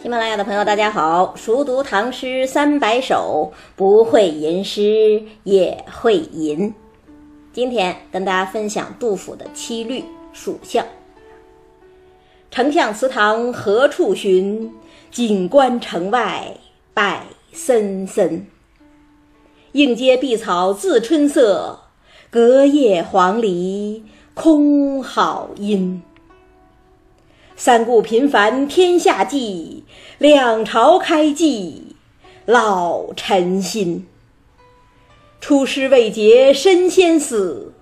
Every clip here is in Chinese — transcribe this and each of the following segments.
喜马拉雅的朋友，大家好！熟读唐诗三百首，不会吟诗也会吟。今天跟大家分享杜甫的七律《蜀相》。丞相祠堂何处寻？锦官城外柏森森。映阶碧草自春色，隔叶黄鹂空好音。三顾频烦天下计，两朝开济老臣心。出师未捷身先死，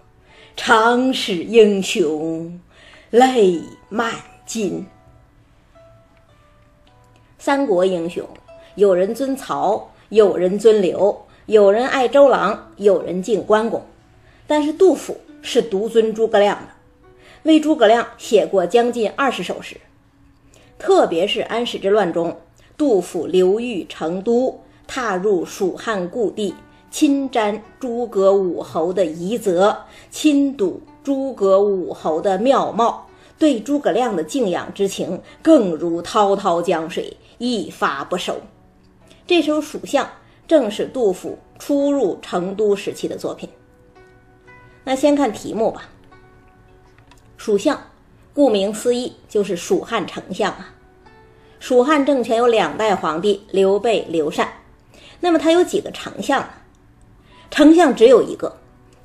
长使英雄泪满襟。三国英雄，有人尊曹，有人尊刘，有人爱周郎，有人敬关公，但是杜甫是独尊诸葛亮的。为诸葛亮写过将近二十首诗，特别是安史之乱中，杜甫流寓成都，踏入蜀汉故地，亲瞻诸葛武侯的遗泽，亲睹诸葛武侯的妙貌，对诸葛亮的敬仰之情更如滔滔江水，一发不收。这首《蜀相》正是杜甫初入成都时期的作品。那先看题目吧。蜀相，顾名思义就是蜀汉丞相啊。蜀汉政权有两代皇帝刘备、刘禅，那么他有几个丞相呢？丞相只有一个，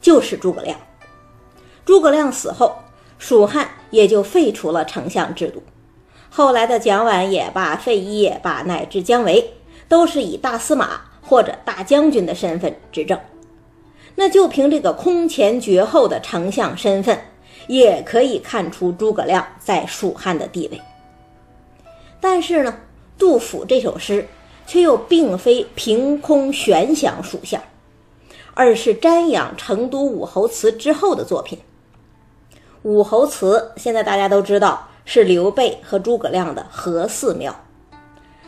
就是诸葛亮。诸葛亮死后，蜀汉也就废除了丞相制度。后来的蒋琬也罢，费祎也罢，乃至姜维，都是以大司马或者大将军的身份执政。那就凭这个空前绝后的丞相身份。也可以看出诸葛亮在蜀汉的地位。但是呢，杜甫这首诗却又并非凭空悬想蜀相，而是瞻仰成都武侯祠之后的作品。武侯祠现在大家都知道是刘备和诸葛亮的合祀庙，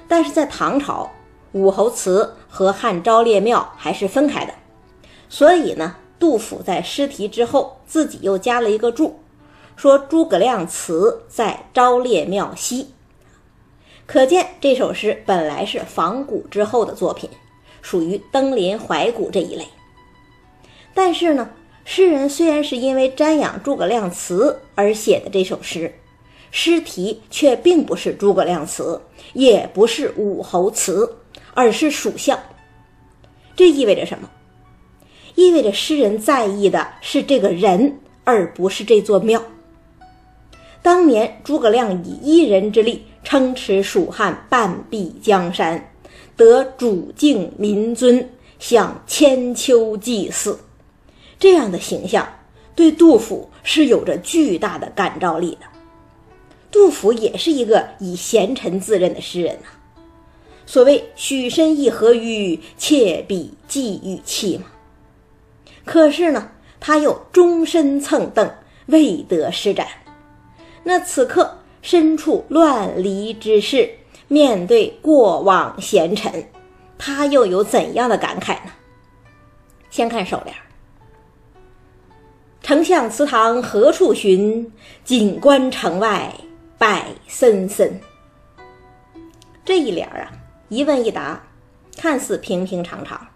但是在唐朝，武侯祠和汉昭烈庙还是分开的，所以呢。杜甫在诗题之后自己又加了一个注，说诸葛亮祠在昭烈庙西，可见这首诗本来是仿古之后的作品，属于登临怀古这一类。但是呢，诗人虽然是因为瞻仰诸葛亮祠而写的这首诗，诗题却并不是诸葛亮祠，也不是武侯祠，而是蜀相。这意味着什么？意味着诗人在意的是这个人，而不是这座庙。当年诸葛亮以一人之力撑持蜀汉半壁江山，得主敬民尊，享千秋祭祀，这样的形象对杜甫是有着巨大的感召力的。杜甫也是一个以贤臣自任的诗人呐。所谓“许身亦何于，妾比寄予弃”嘛。可是呢，他又终身蹭蹬，未得施展。那此刻身处乱离之势，面对过往贤臣，他又有怎样的感慨呢？先看首联：“丞相祠堂何处寻？锦官城外柏森森。”这一联啊，一问一答，看似平平常常，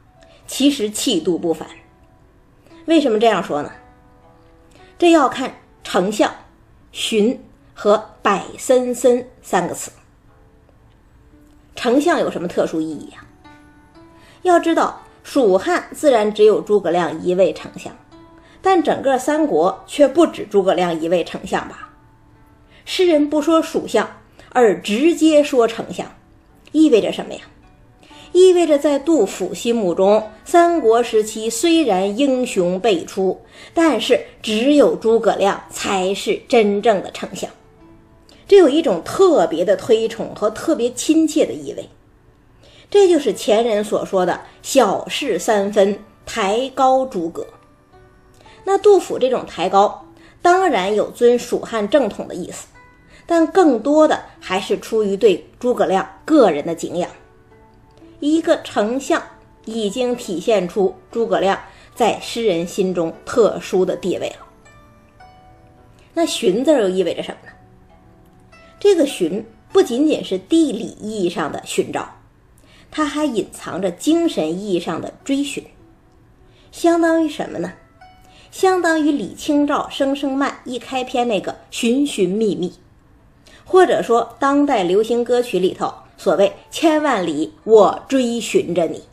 其实气度不凡。为什么这样说呢？这要看“丞相”“荀”和“柏森森”三个词。丞相有什么特殊意义呀？要知道，蜀汉自然只有诸葛亮一位丞相，但整个三国却不止诸葛亮一位丞相吧？诗人不说蜀相，而直接说丞相，意味着什么呀？意味着，在杜甫心目中，三国时期虽然英雄辈出，但是只有诸葛亮才是真正的丞相，这有一种特别的推崇和特别亲切的意味。这就是前人所说的“小事三分，抬高诸葛”。那杜甫这种抬高，当然有尊蜀汉正统的意思，但更多的还是出于对诸葛亮个人的敬仰。一个丞相已经体现出诸葛亮在诗人心中特殊的地位了。那“荀”字又意味着什么呢？这个“荀”不仅仅是地理意义上的寻找，它还隐藏着精神意义上的追寻。相当于什么呢？相当于李清照《声声慢》一开篇那个寻寻觅觅，或者说当代流行歌曲里头所谓“千万里我追寻着你”。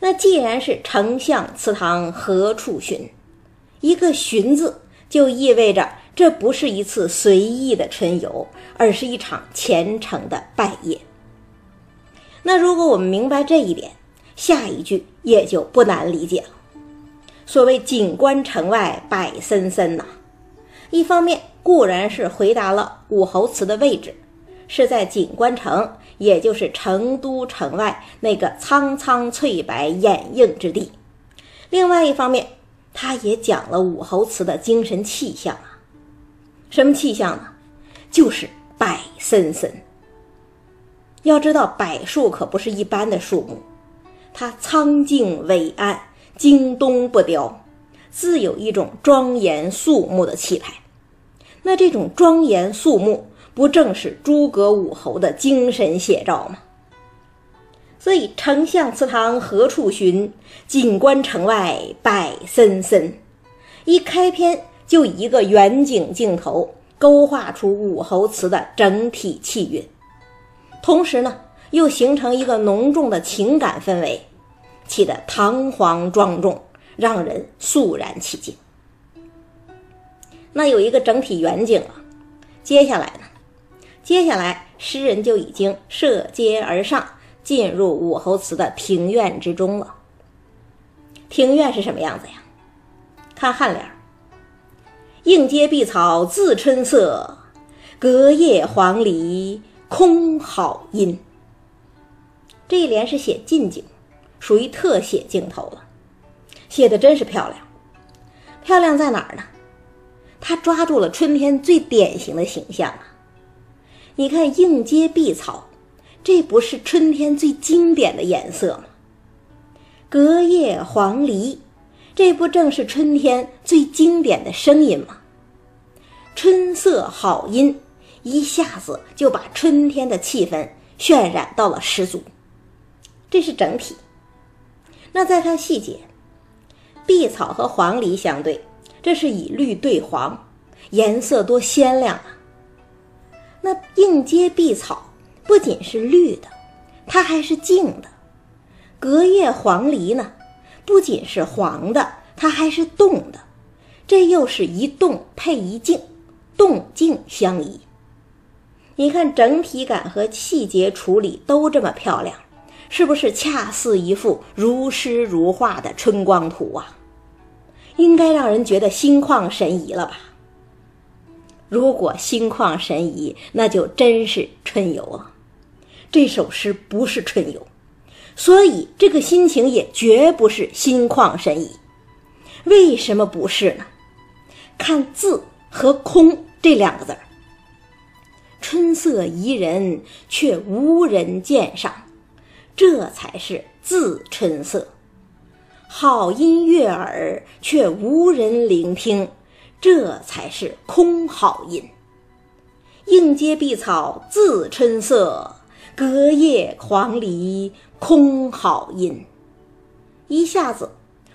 那既然是丞相祠堂何处寻，一个“寻”字就意味着这不是一次随意的春游，而是一场虔诚的拜谒。那如果我们明白这一点，下一句也就不难理解了。所谓“锦官城外柏森森”呐，一方面固然是回答了武侯祠的位置是在锦官城，也就是成都城外那个苍苍翠柏掩映之地；另外一方面，他也讲了武侯祠的精神气象啊。什么气象呢？就是柏森森。要知道，柏树可不是一般的树木，它苍劲伟岸。经冬不凋，自有一种庄严肃穆的气派。那这种庄严肃穆，不正是诸葛武侯的精神写照吗？所以“丞相祠堂何处寻，锦官城外柏森森”，一开篇就以一个远景镜头勾画出武侯祠的整体气韵，同时呢，又形成一个浓重的情感氛围。起得堂皇庄重，让人肃然起敬。那有一个整体远景啊，接下来呢？接下来诗人就已经涉阶而上，进入武侯祠的庭院之中了。庭院是什么样子呀？看颔联：“应阶碧草自春色，隔叶黄鹂空好音。”这一联是写近景。属于特写镜头了，写的真是漂亮。漂亮在哪儿呢？他抓住了春天最典型的形象啊！你看应阶碧草，这不是春天最经典的颜色吗？隔叶黄鹂，这不正是春天最经典的声音吗？春色好音，一下子就把春天的气氛渲染到了十足。这是整体。那再看细节，碧草和黄鹂相对，这是以绿对黄，颜色多鲜亮啊！那应阶碧草不仅是绿的，它还是静的；隔叶黄鹂呢，不仅是黄的，它还是动的。这又是一动配一静，动静相宜。你看整体感和细节处理都这么漂亮。是不是恰似一幅如诗如画的春光图啊？应该让人觉得心旷神怡了吧？如果心旷神怡，那就真是春游啊。这首诗不是春游，所以这个心情也绝不是心旷神怡。为什么不是呢？看字和“空”这两个字儿，春色宜人，却无人鉴赏。这才是自春色，好音悦耳却无人聆听，这才是空好音。应阶碧草自春色，隔叶黄鹂空好音。一下子，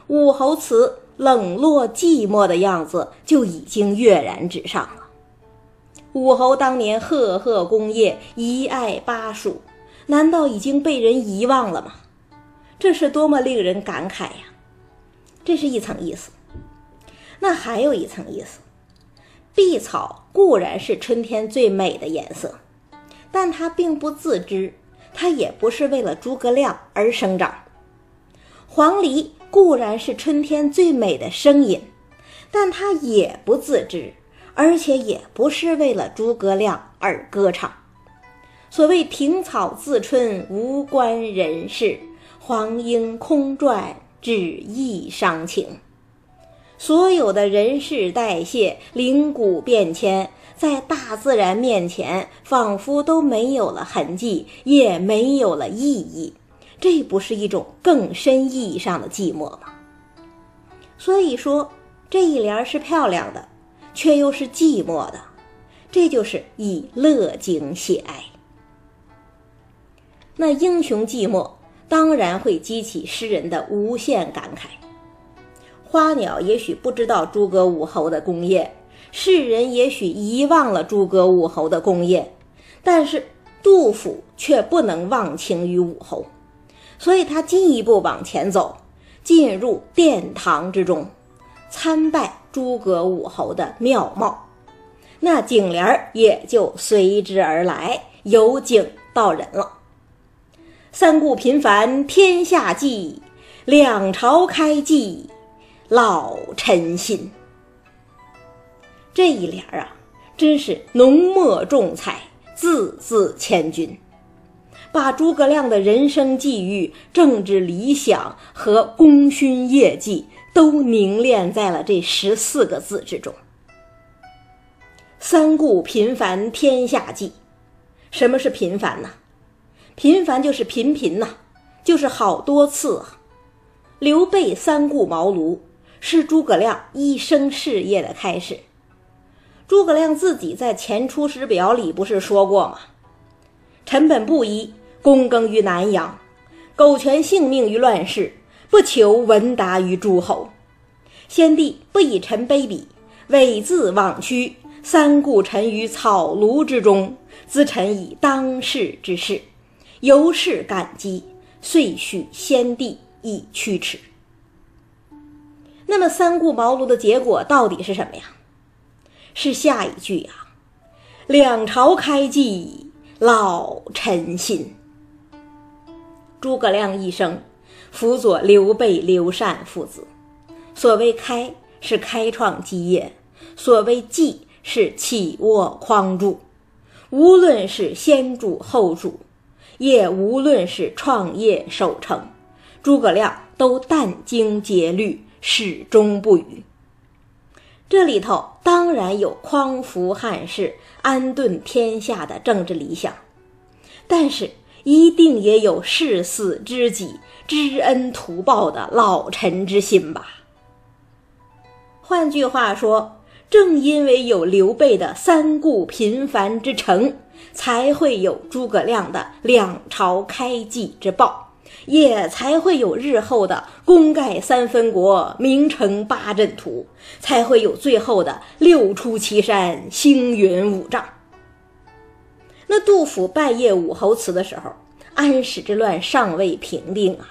武侯祠冷落寂寞的样子就已经跃然纸上了。武侯当年赫赫功业，遗爱巴蜀。难道已经被人遗忘了吗？这是多么令人感慨呀！这是一层意思。那还有一层意思，碧草固然是春天最美的颜色，但它并不自知，它也不是为了诸葛亮而生长。黄鹂固然是春天最美的声音，但它也不自知，而且也不是为了诸葛亮而歌唱。所谓庭草自春无关人事，黄莺空转只意伤情。所有的人事代谢、灵骨变迁，在大自然面前，仿佛都没有了痕迹，也没有了意义。这不是一种更深意义上的寂寞吗？所以说，这一联是漂亮的，却又是寂寞的。这就是以乐景写哀。那英雄寂寞，当然会激起诗人的无限感慨。花鸟也许不知道诸葛武侯的功业，世人也许遗忘了诸葛武侯的功业，但是杜甫却不能忘情于武侯，所以他进一步往前走，进入殿堂之中，参拜诸葛武侯的庙貌，那景联也就随之而来，由景到人了。三顾频烦天下计，两朝开济。老臣心，这一联啊，真是浓墨重彩，字字千钧，把诸葛亮的人生际遇、政治理想和功勋业绩都凝练在了这十四个字之中。三顾频烦天下计，什么是频繁呢？频繁就是频频呐，就是好多次啊。刘备三顾茅庐。是诸葛亮一生事业的开始。诸葛亮自己在《前出师表》里不是说过吗？“臣本布衣，躬耕于南阳，苟全性命于乱世，不求闻达于诸侯。先帝不以臣卑鄙，猥自枉屈，三顾臣于草庐之中，咨臣以当世之事，由是感激，遂许先帝以驱驰。”那么三顾茅庐的结果到底是什么呀？是下一句呀，“两朝开济老臣心。”诸葛亮一生辅佐刘备、刘禅父子。所谓开，是开创基业；所谓济，是起卧匡助。无论是先主后主，也无论是创业守成，诸葛亮都殚精竭虑。始终不渝。这里头当然有匡扶汉室、安顿天下的政治理想，但是一定也有视死知己、知恩图报的老臣之心吧。换句话说，正因为有刘备的三顾频烦之诚，才会有诸葛亮的两朝开济之报。也才会有日后的功盖三分国、名成八阵图，才会有最后的六出祁山、星云五丈。那杜甫拜谒武侯祠的时候，安史之乱尚未平定啊，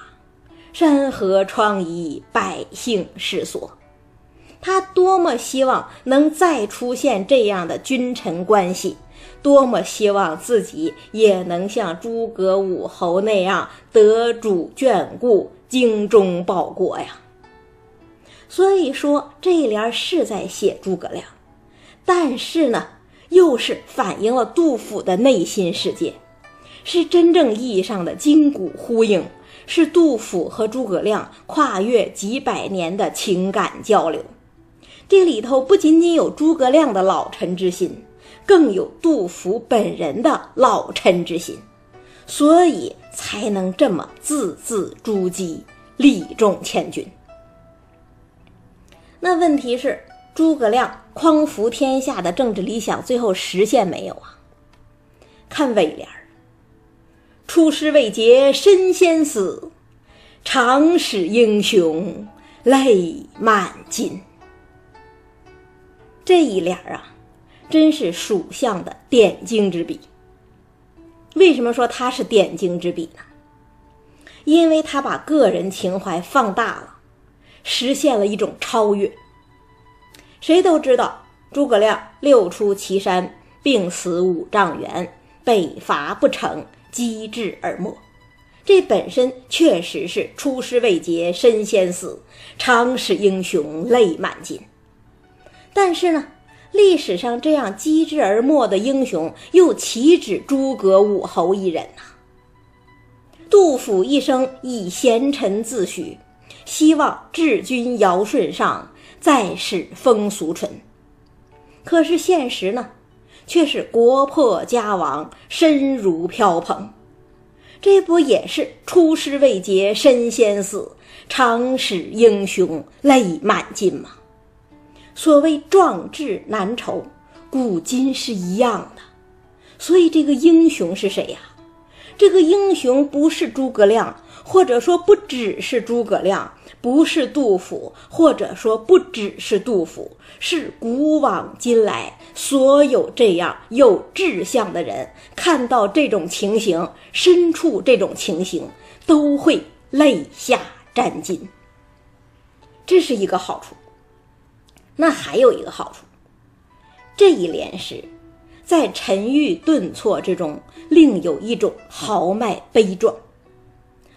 山河疮痍，百姓失所，他多么希望能再出现这样的君臣关系。多么希望自己也能像诸葛武侯那样得主眷顾、精忠报国呀！所以说这一联是在写诸葛亮，但是呢，又是反映了杜甫的内心世界，是真正意义上的筋骨呼应，是杜甫和诸葛亮跨越几百年的情感交流。这里头不仅仅有诸葛亮的老臣之心。更有杜甫本人的老臣之心，所以才能这么字字珠玑，力重千钧。那问题是，诸葛亮匡扶天下的政治理想最后实现没有啊？看尾联儿：“出师未捷身先死，长使英雄泪满襟。”这一联啊。真是蜀相的点睛之笔。为什么说他是点睛之笔呢？因为他把个人情怀放大了，实现了一种超越。谁都知道诸葛亮六出祁山，病死五丈原，北伐不成，机智而没。这本身确实是出师未捷身先死，长使英雄泪满襟。但是呢？历史上这样机智而默的英雄，又岂止诸葛武侯一人呐？杜甫一生以贤臣自诩，希望治君尧舜上，再使风俗淳。可是现实呢，却是国破家亡，身如飘蓬。这不也是出师未捷身先死，长使英雄泪满襟吗？所谓壮志难酬，古今是一样的。所以这个英雄是谁呀？这个英雄不是诸葛亮，或者说不只是诸葛亮，不是杜甫，或者说不只是杜甫，是古往今来所有这样有志向的人，看到这种情形，身处这种情形，都会泪下沾襟。这是一个好处。那还有一个好处，这一联诗。在沉郁顿挫之中，另有一种豪迈悲壮。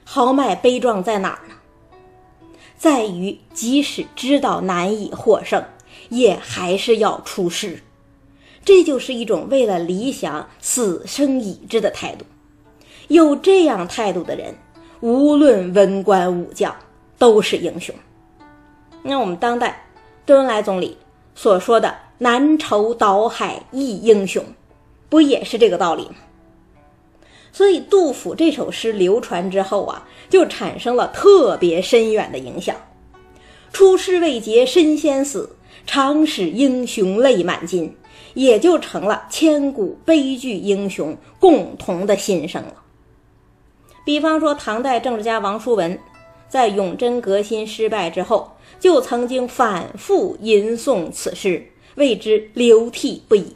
豪迈悲壮在哪儿呢？在于即使知道难以获胜，也还是要出师。这就是一种为了理想死生已至的态度。有这样态度的人，无论文官武将，都是英雄。那我们当代周恩来总理所说的。南愁岛海忆英雄，不也是这个道理吗？所以杜甫这首诗流传之后啊，就产生了特别深远的影响。出师未捷身先死，常使英雄泪满襟，也就成了千古悲剧英雄共同的心声了。比方说，唐代政治家王叔文，在永贞革新失败之后，就曾经反复吟诵此诗。为之流涕不已。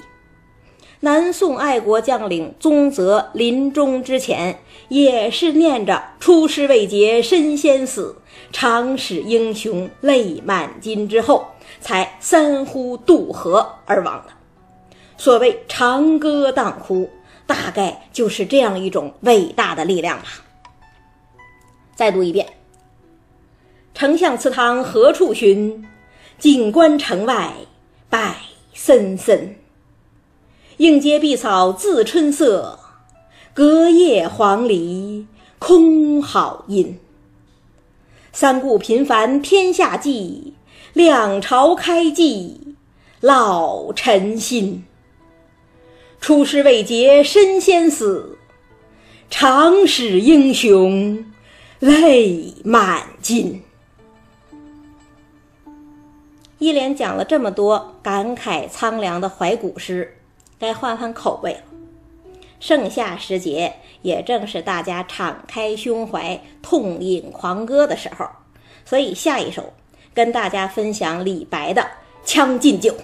南宋爱国将领宗泽临终之前，也是念着“出师未捷身先死，长使英雄泪满襟”之后，才三呼渡河而亡的。所谓“长歌当哭”，大概就是这样一种伟大的力量吧。再读一遍：“丞相祠堂何处寻？锦官城外。”柏森森，应阶碧草自春色，隔叶黄鹂空好音。三顾频烦天下计，两朝开济老臣心。出师未捷身先死，长使英雄泪满襟。一连讲了这么多感慨苍凉的怀古诗，该换换口味了。盛夏时节，也正是大家敞开胸怀、痛饮狂歌的时候，所以下一首跟大家分享李白的《将进酒》。